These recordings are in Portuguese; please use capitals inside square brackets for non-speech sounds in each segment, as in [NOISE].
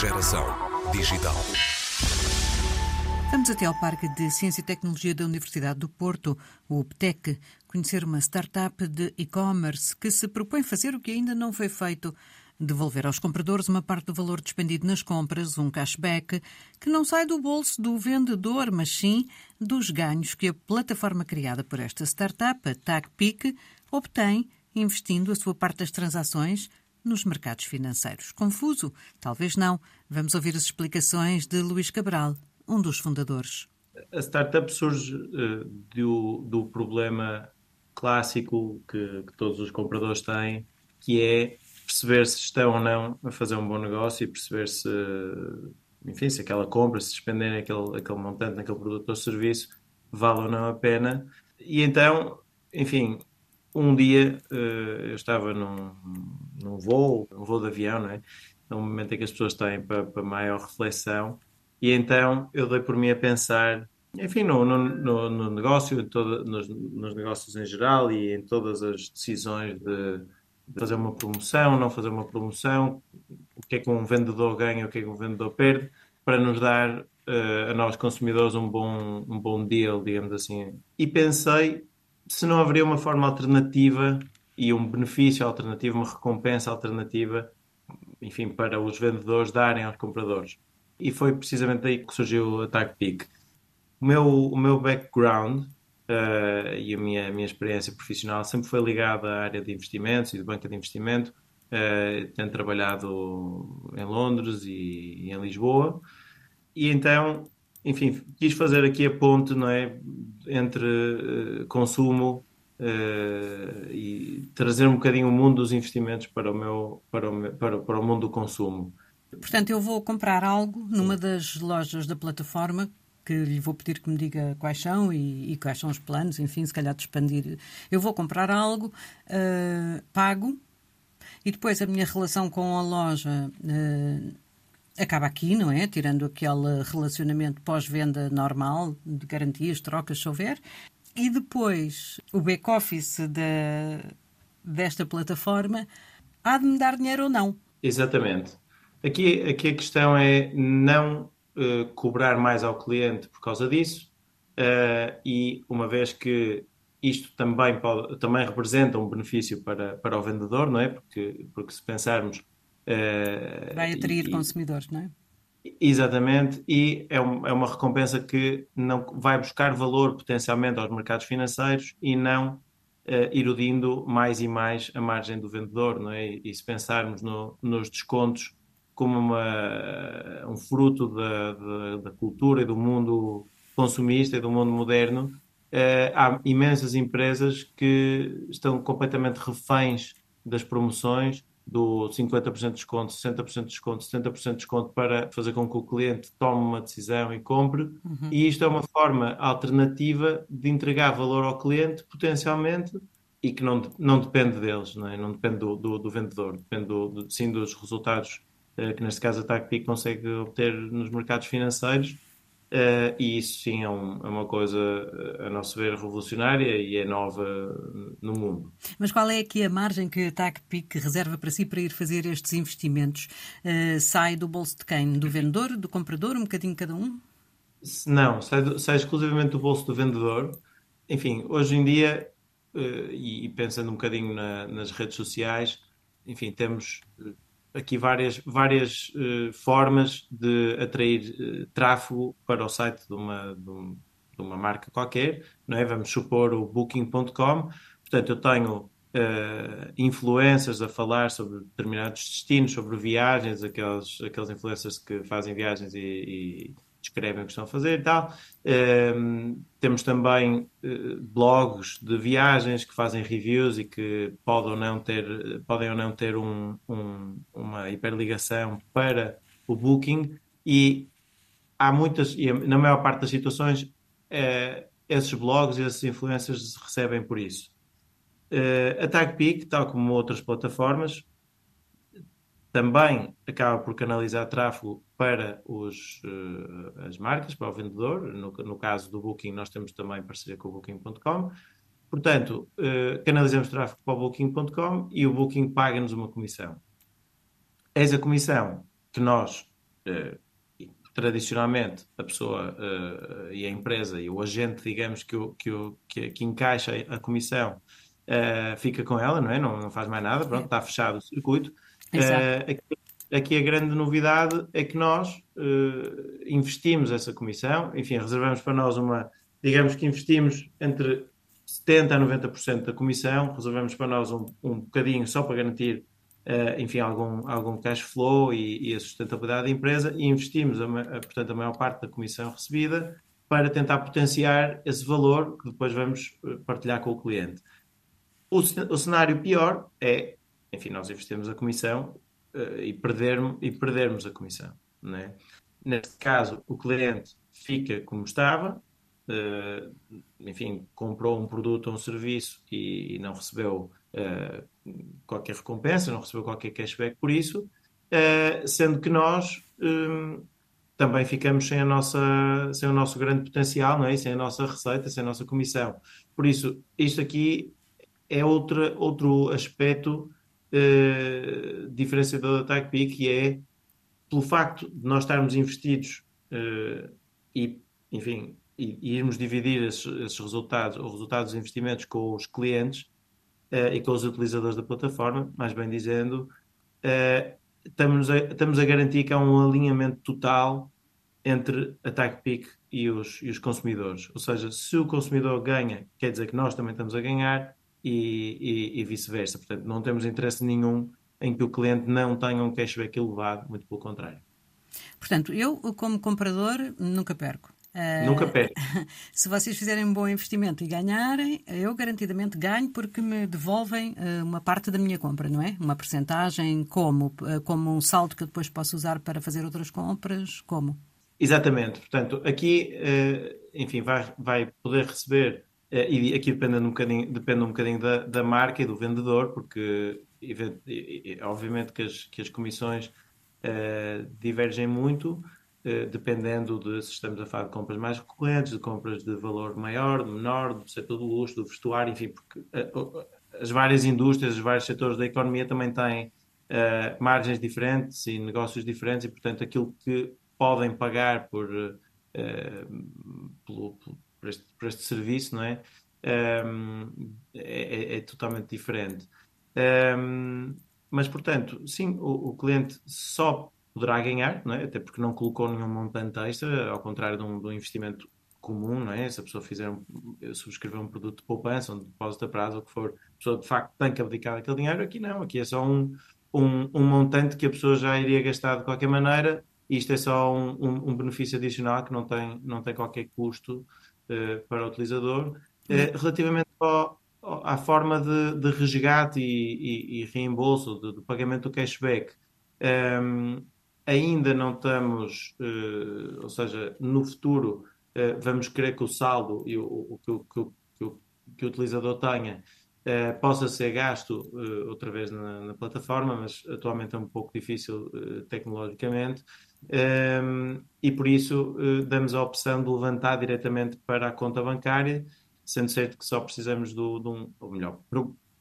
Geração Digital. Vamos até ao Parque de Ciência e Tecnologia da Universidade do Porto, o UPTEC, conhecer uma startup de e-commerce que se propõe fazer o que ainda não foi feito devolver aos compradores uma parte do valor despendido nas compras, um cashback, que não sai do bolso do vendedor, mas sim dos ganhos que a plataforma criada por esta startup, TagPic, obtém investindo a sua parte das transações nos mercados financeiros. Confuso? Talvez não. Vamos ouvir as explicações de Luís Cabral, um dos fundadores. A startup surge uh, do, do problema clássico que, que todos os compradores têm, que é perceber se estão ou não a fazer um bom negócio e perceber se, enfim, se aquela compra, se despenderem aquele, aquele montante naquele produto ou serviço, vale ou não a pena. E então, enfim, um dia uh, eu estava num, num voo, um voo de avião, não é? Num momento em que as pessoas têm para, para maior reflexão, e então eu dei por mim a pensar, enfim, no, no, no, negócio, todo, nos, nos negócios em geral e em todas as decisões de fazer uma promoção, não fazer uma promoção, o que é que um vendedor ganha, o que é que um vendedor perde, para nos dar uh, a nós consumidores um bom, um bom deal, digamos assim. E pensei se não haveria uma forma alternativa e um benefício alternativo, uma recompensa alternativa, enfim, para os vendedores darem aos compradores. E foi precisamente aí que surgiu a TagPick. O meu, o meu background uh, e a minha, a minha experiência profissional sempre foi ligada à área de investimentos e de banca de investimento, uh, tendo trabalhado em Londres e, e, em Lisboa. E então, enfim, quis fazer aqui a ponte não é, entre uh, consumo e trazer um bocadinho o mundo dos investimentos para o, meu, para o, meu, para, para o mundo do consumo. Portanto, eu vou comprar algo numa das lojas da plataforma que lhe vou pedir que me diga quais são e, e quais são os planos, enfim, se calhar de expandir. Eu vou comprar algo, uh, pago, e depois a minha relação com a loja uh, acaba aqui, não é? Tirando aquele relacionamento pós-venda normal, de garantias, trocas, se houver. E depois o back-office de, desta plataforma há de me dar dinheiro ou não. Exatamente. Aqui, aqui a questão é não uh, cobrar mais ao cliente por causa disso, uh, e uma vez que isto também, pode, também representa um benefício para, para o vendedor, não é? Porque, porque se pensarmos. Uh, Vai atrair e, consumidores, não é? Exatamente, e é, um, é, uma recompensa que não vai buscar valor potencialmente aos mercados financeiros e não uh, erudindo mais e mais a margem do vendedor, não é? E, e se pensarmos no, nos descontos como uma, um fruto da, da, da, cultura e do mundo consumista e do mundo moderno, eh, há imensas empresas que estão completamente reféns das promoções, do 50% de desconto, 60% de desconto, 70% de desconto para fazer com que o cliente tome uma decisão e compre. Uhum. E isto é uma forma alternativa de entregar valor ao cliente, potencialmente, e que não, não depende deles, não, é? não depende do, do, do vendedor, depende do, do, sim dos resultados eh, que neste caso a TACPIC consegue obter nos mercados financeiros. Uh, e isso sim é, um, é, uma coisa, eh, a nosso ver, revolucionária e é nova no mundo. Mas qual é aqui a margem que a TACPIC reserva para si para ir fazer estes investimentos? Uh, sai do bolso de quem? Do vendedor, do comprador, um bocadinho cada um? Não, sai, do, sai exclusivamente do bolso do vendedor. Enfim, hoje em dia, uh, e, e, pensando um bocadinho na, nas redes sociais, enfim, temos aqui várias, várias uh, formas de atrair uh, tráfego para o site de uma, de, um, de, uma marca qualquer, não é? Vamos supor o Booking.com. Portanto, eu tenho uh, influencers a falar sobre determinados destinos, sobre viagens, aqueles, aqueles influencers que fazem viagens e, e descrevem o que estão a fazer e tal. Um, temos também uh, blogs de viagens que fazem reviews e que podem ou não ter, podem ou não ter um, um, uma hiperligação para o Booking e há muitas, e na maior parte das situações, uh, esses blogs e esses influencers recebem por isso. Uh, a TagPeak, tal como outras plataformas, também acaba por canalizar tráfego para os, uh, as marcas, para o vendedor. No, no, caso do Booking, nós temos também parceria com o Booking.com. Portanto, uh, canalizamos tráfego para o Booking.com e o Booking paga-nos uma comissão. Eis a comissão que nós tradicionalmente a pessoa e a empresa e o agente, digamos, que, o, que, o, que, que encaixa a comissão fica com ela, não é? Não, não, faz mais nada, pronto, está fechado o circuito. Uh, aqui, aqui, a grande novidade é que nós investimos essa comissão, enfim, reservamos para nós uma, digamos que investimos entre 70% a 90% da comissão, reservamos para nós um, um bocadinho só para garantir uh, enfim, algum, algum cash flow e, e, a sustentabilidade da empresa. E investimos, a, a, portanto, a maior parte da comissão recebida para tentar potenciar esse valor que depois vamos eh, partilhar com o cliente. O, o cenário pior é, enfim, nós investimos a comissão uh, e, perdermos, e perdermos a comissão. Né? Neste caso, o cliente fica como estava, uh, enfim, comprou um produto ou um serviço e, e não recebeu uh, qualquer recompensa, não recebeu qualquer cashback por isso, sendo que nós também ficamos sem, a nossa, sem o nosso grande potencial, não é? sem a nossa receita, sem a nossa comissão. Por isso, isto aqui é outra, outro aspecto uh, diferenciador da TagPeak, que é pelo facto de nós estarmos investidos uh, e, enfim, e, e irmos dividir esses, esses resultados, os resultados dos investimentos com os clientes, uh, e com os utilizadores da plataforma, mais bem dizendo, uh, estamos, a, estamos a garantir que há um alinhamento total entre a TagPick e os, e os consumidores. Ou seja, se o consumidor ganha, quer dizer que nós também estamos a ganhar e, e, e vice-versa. Portanto, não temos interesse nenhum em que o cliente não tenha um cashback elevado, muito pelo contrário. Portanto, eu, como comprador, nunca perco. Uh, Nunca perde. [LAUGHS] Se vocês fizerem um bom investimento e ganharem, eu garantidamente ganho porque me devolvem uh, uma parte da minha compra, não é? Uma percentagem como? Uh, como um saldo que eu depois posso usar para fazer outras compras? Como? Exatamente. Portanto, aqui, enfim, vai, vai poder receber, e aqui depende um bocadinho, depende um bocadinho da, da marca e do vendedor, porque obviamente que as, que as comissões divergem muito, eh, dependendo de se estamos a falar de compras mais recorrentes, de compras de valor maior, menor, do setor do luxo, do vestuário, enfim, porque eh, as várias indústrias, os vários setores da economia também têm uh, margens diferentes e negócios diferentes e, portanto, aquilo que podem pagar por, uh, pelo, por, este, por, este, serviço não é? Um, é, é, é, totalmente diferente. Um, mas, portanto, sim, o, o cliente só poderá ganhar, não é? até porque não colocou nenhum montante extra, ao contrário de um, de um investimento comum, não é? Se a pessoa fizer um, subscrever um produto de poupança, um depósito a prazo, o que for, a pessoa de facto tem que abdicar daquele dinheiro, aqui não, aqui é só um, um, um montante que a pessoa já iria gastar de qualquer maneira, e isto é só um, benefício adicional que não tem, não tem qualquer custo para o utilizador. Uh, relativamente ao, à forma de, de resgate e, e, e reembolso, de, de, pagamento do cashback, um, ehm, ainda não estamos, uh, ou seja, no futuro uh, vamos querer que o saldo e o, o, o, que, o, que o utilizador tenha uh, possa ser gasto outra vez na, na, plataforma, mas atualmente é um pouco difícil tecnologicamente. Um, ehm, e por isso damos a opção de levantar diretamente para a conta bancária, sendo certo que só precisamos do, de um, ou melhor,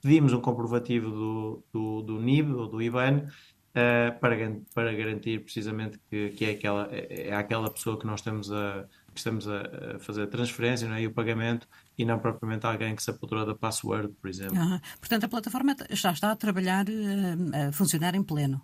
pedimos um comprovativo do, do, do NIB ou do IBAN para, para garantir precisamente que, que é, aquela, é, é aquela pessoa que nós estamos a, estamos a, a fazer a transferência não é? e o pagamento e não propriamente alguém que se apoderou da password, por exemplo. Portanto, a plataforma já está a trabalhar, eh, a funcionar em pleno.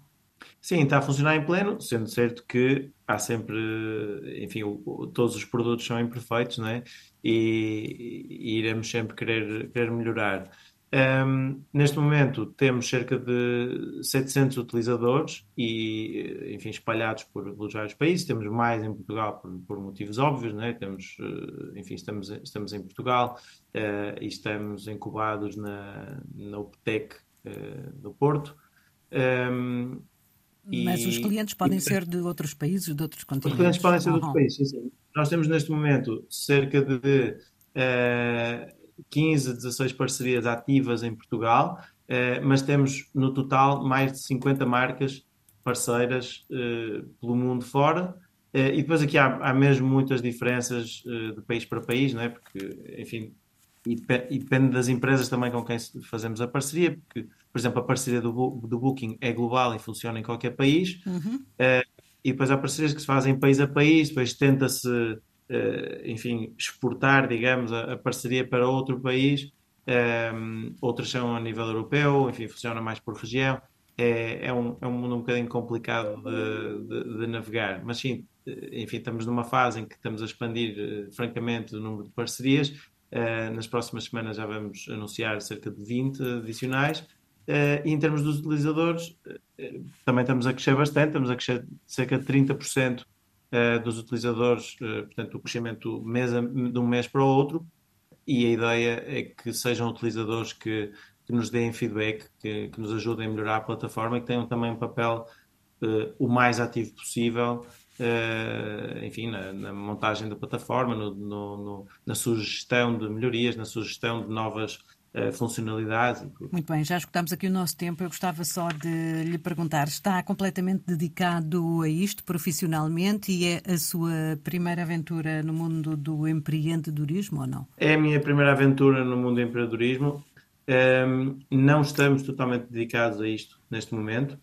Sim, está a funcionar em pleno, sendo certo que há sempre, enfim, o, todos os produtos são imperfeitos, não é? E, e iremos sempre querer, querer melhorar. Um, neste momento temos cerca de 700 utilizadores e, enfim, espalhados por, vários países. Temos mais em Portugal por, por motivos óbvios, né? Temos, eh, enfim, estamos, estamos em Portugal uh, e estamos incubados na, na UPTEC uh, do Porto. Um, Mas e, os clientes podem e, ser de outros países, de outros continentes? Os clientes podem ser de outros países, sim, sim. Nós temos neste momento cerca de uh, 15, 16 parcerias ativas em Portugal, eh, mas temos no total mais de 50 marcas parceiras eh, pelo mundo fora. Eh, e depois aqui há, há mesmo muitas diferenças de país para país, não é? Porque, enfim, e, depende das empresas também com quem fazemos a parceria, porque, por exemplo, a parceria do, do Booking é global e funciona em qualquer país. Uhum. e depois há parcerias que se fazem país a país, depois tenta-se, enfim, exportar, digamos, a, a, parceria para outro país, um, outras são a nível europeu, enfim, funciona mais por região. É, é, um, é um mundo um bocadinho complicado de, de, de navegar, mas sim, enfim, estamos numa fase em que estamos a expandir, francamente, o número de parcerias. Uh, nas próximas semanas já vamos anunciar cerca de 20 adicionais Uh, e em termos dos utilizadores, uh, também estamos a crescer bastante, estamos a crescer cerca de 30% uh, eh, dos utilizadores, portanto, o crescimento mês a, de um mês para o outro, e a ideia é que sejam utilizadores que, que nos deem feedback, que, que, nos ajudem a melhorar a plataforma e que tenham também um papel o mais ativo possível, enfim, na, na, montagem da plataforma, no, no, no, na sugestão de melhorias, na sugestão de novas funcionalidades. Muito bem, já escutámos aqui o nosso tempo. Eu gostava só de lhe perguntar: está completamente dedicado a isto profissionalmente e é a sua primeira aventura no mundo do empreendedorismo ou não? É a minha primeira aventura no mundo do empreendedorismo. Um, não estamos totalmente dedicados a isto neste momento,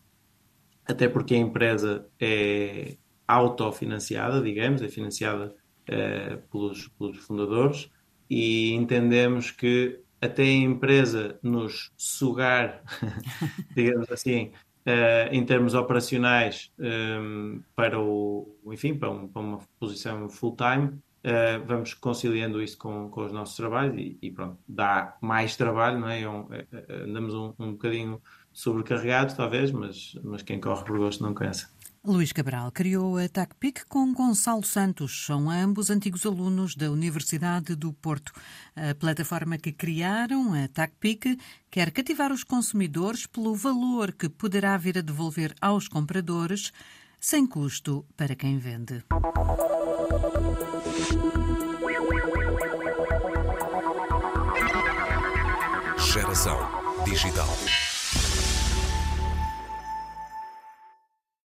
até porque a empresa é autofinanciada, digamos, é financiada uh, pelos, pelos fundadores e entendemos que até a empresa nos sugar, [LAUGHS] digamos assim, uh, em termos operacionais um, ehm, para o, enfim, para, um, para uma posição full-time, uh, vamos conciliando isso com, com os nossos trabalhos e, e, pronto, dá mais trabalho, não é? é, um, é andamos um, um bocadinho sobrecarregados, talvez, mas, mas quem corre por gosto não cansa. Luís Cabral criou a TACPIC com Gonçalo Santos. São ambos antigos alunos da Universidade do Porto. A plataforma que criaram, a TACPIC, quer cativar os consumidores pelo valor que poderá vir a devolver aos compradores, sem custo para quem vende. Geração Digital.